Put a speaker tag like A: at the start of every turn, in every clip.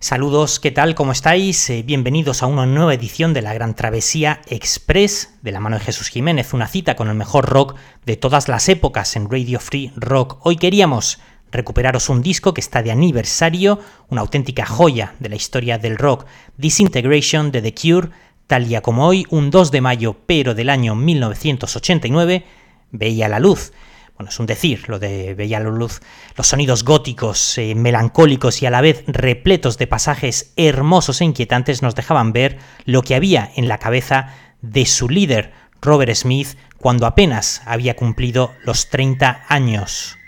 A: Saludos, ¿qué tal? ¿Cómo estáis? Eh, bienvenidos a una nueva edición de la Gran Travesía Express de la mano de Jesús Jiménez, una cita con el mejor rock de todas las épocas en Radio Free Rock. Hoy queríamos recuperaros un disco que está de aniversario, una auténtica joya de la historia del rock, Disintegration de The Cure, tal día como hoy, un 2 de mayo pero del año 1989, veía la luz. Bueno, es un decir lo de Bella Luz, los sonidos góticos, eh, melancólicos y a la vez repletos de pasajes hermosos e inquietantes nos dejaban ver lo que había en la cabeza de su líder, Robert Smith, cuando apenas había cumplido los 30 años.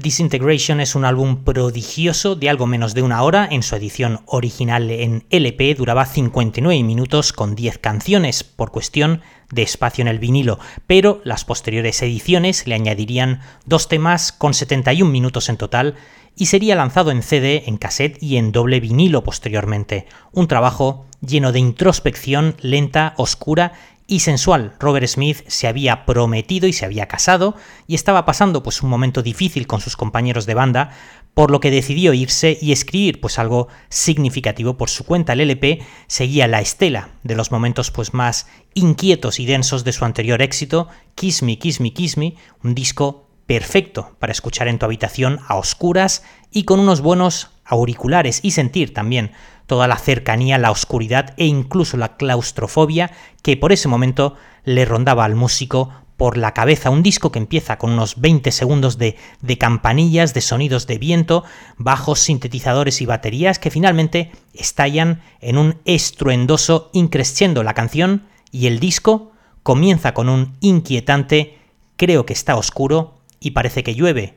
A: Disintegration es un álbum prodigioso de algo menos de una hora. En su edición original en LP duraba 59 minutos con 10 canciones por cuestión de espacio en el vinilo, pero las posteriores ediciones le añadirían dos temas con 71 minutos en total y sería lanzado en CD, en cassette y en doble vinilo posteriormente. Un trabajo lleno de introspección lenta, oscura y sensual. Robert Smith se había prometido y se había casado y estaba pasando pues un momento difícil con sus compañeros de banda, por lo que decidió irse y escribir pues algo significativo por su cuenta. El LP seguía la estela de los momentos pues más inquietos y densos de su anterior éxito, Kiss Me, Kiss Me, Kiss Me, un disco perfecto para escuchar en tu habitación a oscuras y con unos buenos auriculares y sentir también toda la cercanía, la oscuridad e incluso la claustrofobia que por ese momento le rondaba al músico por la cabeza. Un disco que empieza con unos 20 segundos de, de, campanillas, de sonidos de viento, bajos, sintetizadores y baterías que finalmente estallan en un estruendoso increscendo la canción y el disco comienza con un inquietante creo que está oscuro y parece que llueve.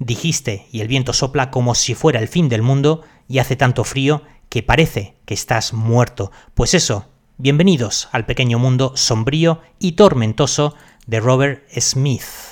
A: Dijiste y el viento sopla como si fuera el fin del mundo y hace tanto frío que parece que estás muerto. Pues eso, bienvenidos al pequeño mundo sombrío y tormentoso de Robert Smith.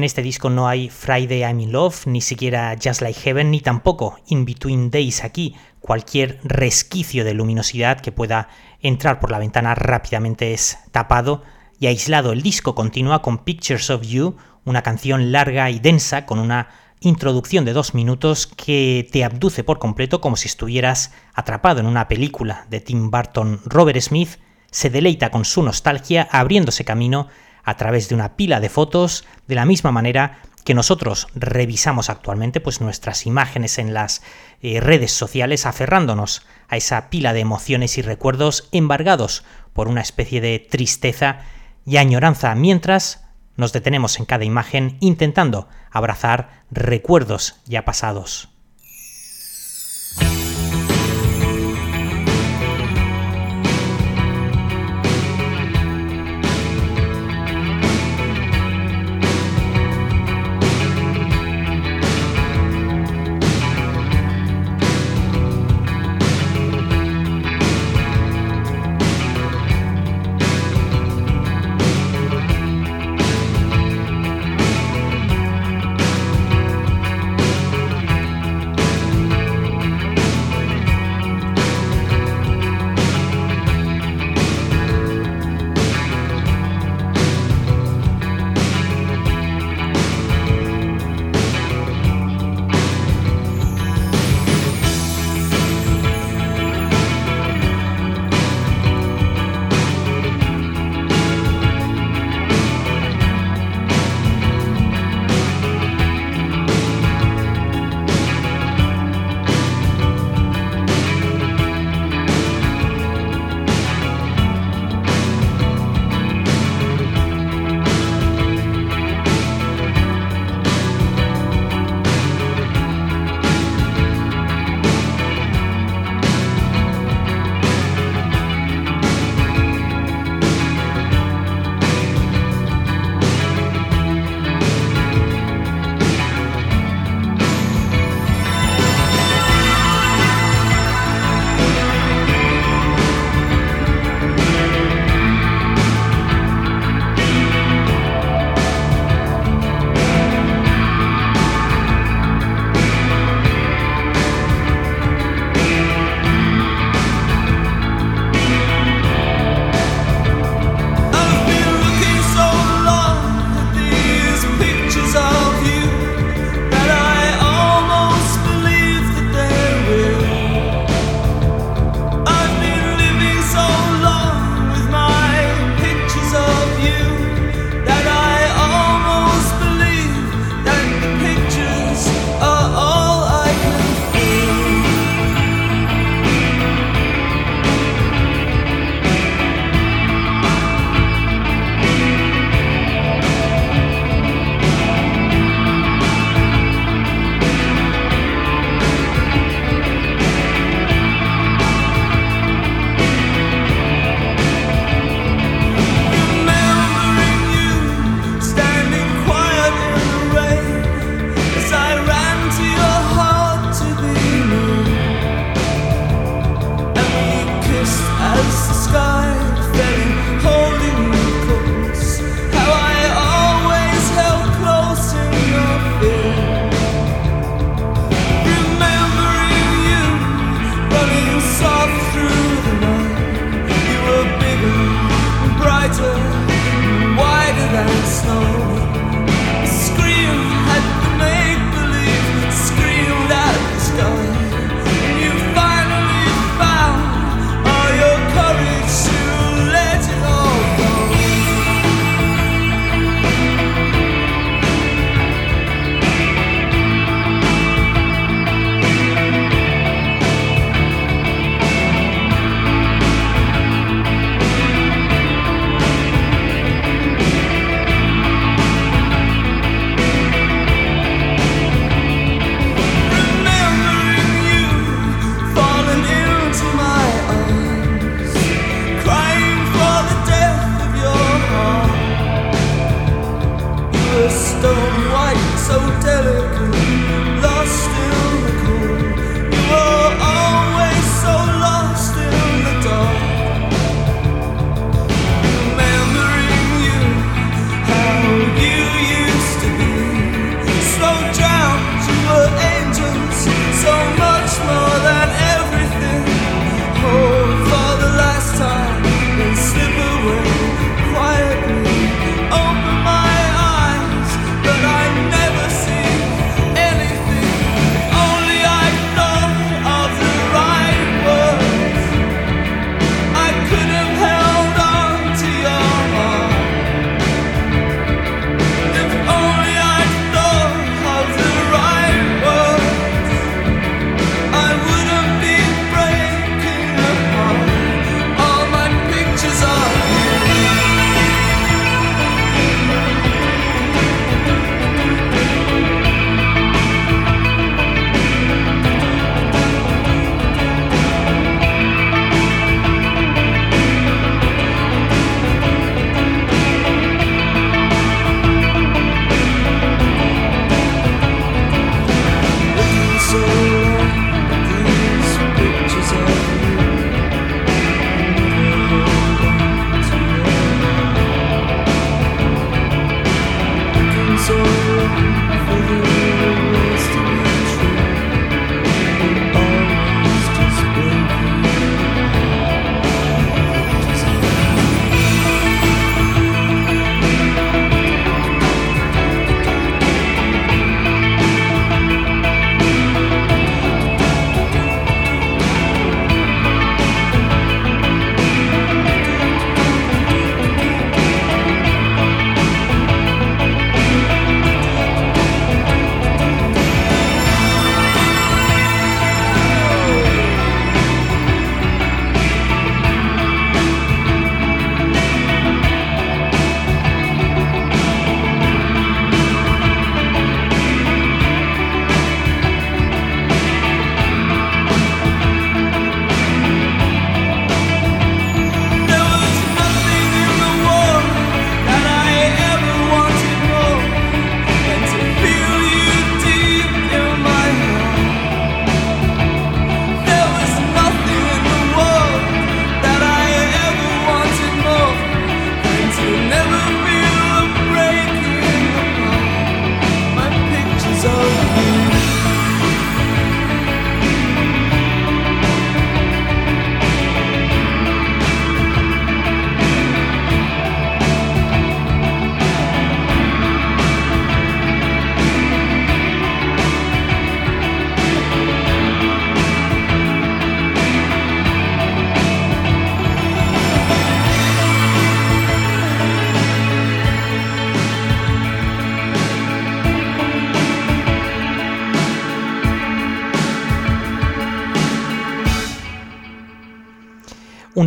A: En este disco no hay Friday I'm in Love, ni siquiera Just Like Heaven, ni tampoco In Between Days aquí. Cualquier resquicio de luminosidad que pueda entrar por la ventana rápidamente es tapado y aislado. El disco continúa con Pictures of You, una canción larga y densa con una introducción de dos minutos que te abduce por completo como si estuvieras atrapado en una película de Tim Burton. Robert Smith se deleita con su nostalgia abriéndose camino a través de una pila de fotos, de la misma manera que nosotros revisamos actualmente pues nuestras imágenes en las eh, redes sociales aferrándonos a esa pila de emociones y recuerdos embargados por una especie de tristeza y añoranza mientras nos detenemos en cada imagen intentando abrazar recuerdos ya pasados.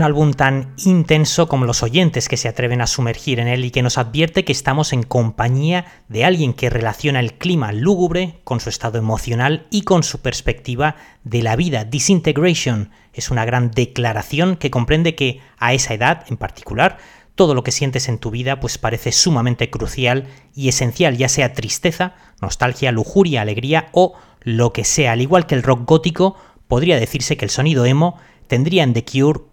A: Álbum tan intenso como los oyentes que se atreven a sumergir en él y que nos advierte que estamos en compañía de alguien que relaciona el clima lúgubre con su estado emocional y con su perspectiva de la vida. Disintegration es una gran declaración que comprende que a esa edad en particular todo lo que sientes en tu vida pues parece sumamente crucial y esencial, ya sea tristeza, nostalgia, lujuria, alegría o lo que sea. Al igual que el rock gótico, podría decirse que el sonido emo tendría en The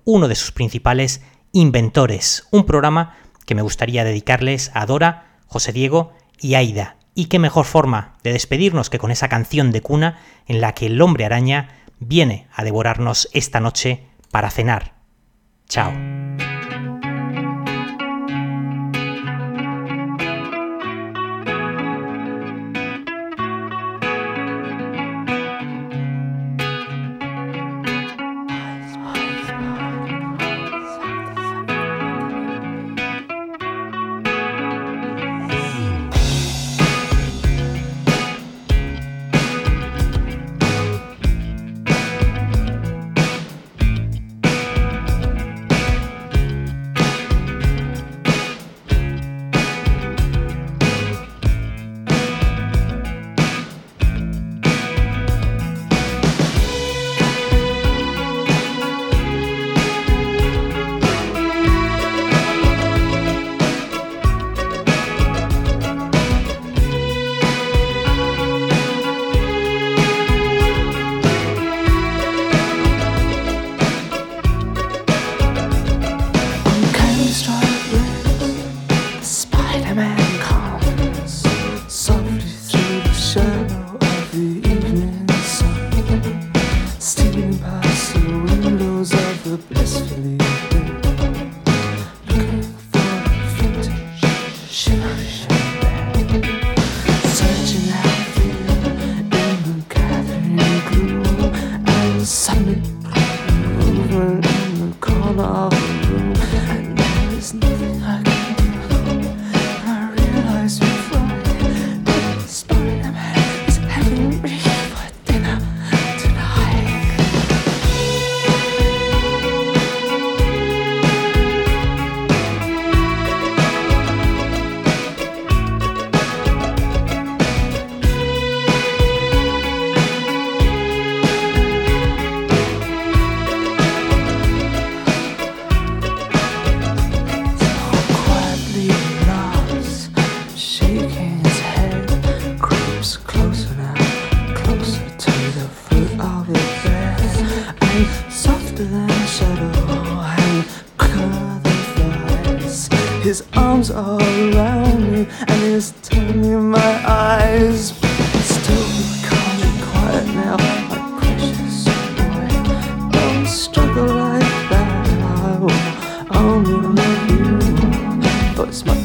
A: uno de sus principales inventores, un programa que me gustaría dedicarles a Dora, José Diego y Aida. Y qué mejor forma de despedirnos que con esa canción de cuna en la que el hombre araña viene a devorarnos esta noche para cenar. Chao.
B: smart.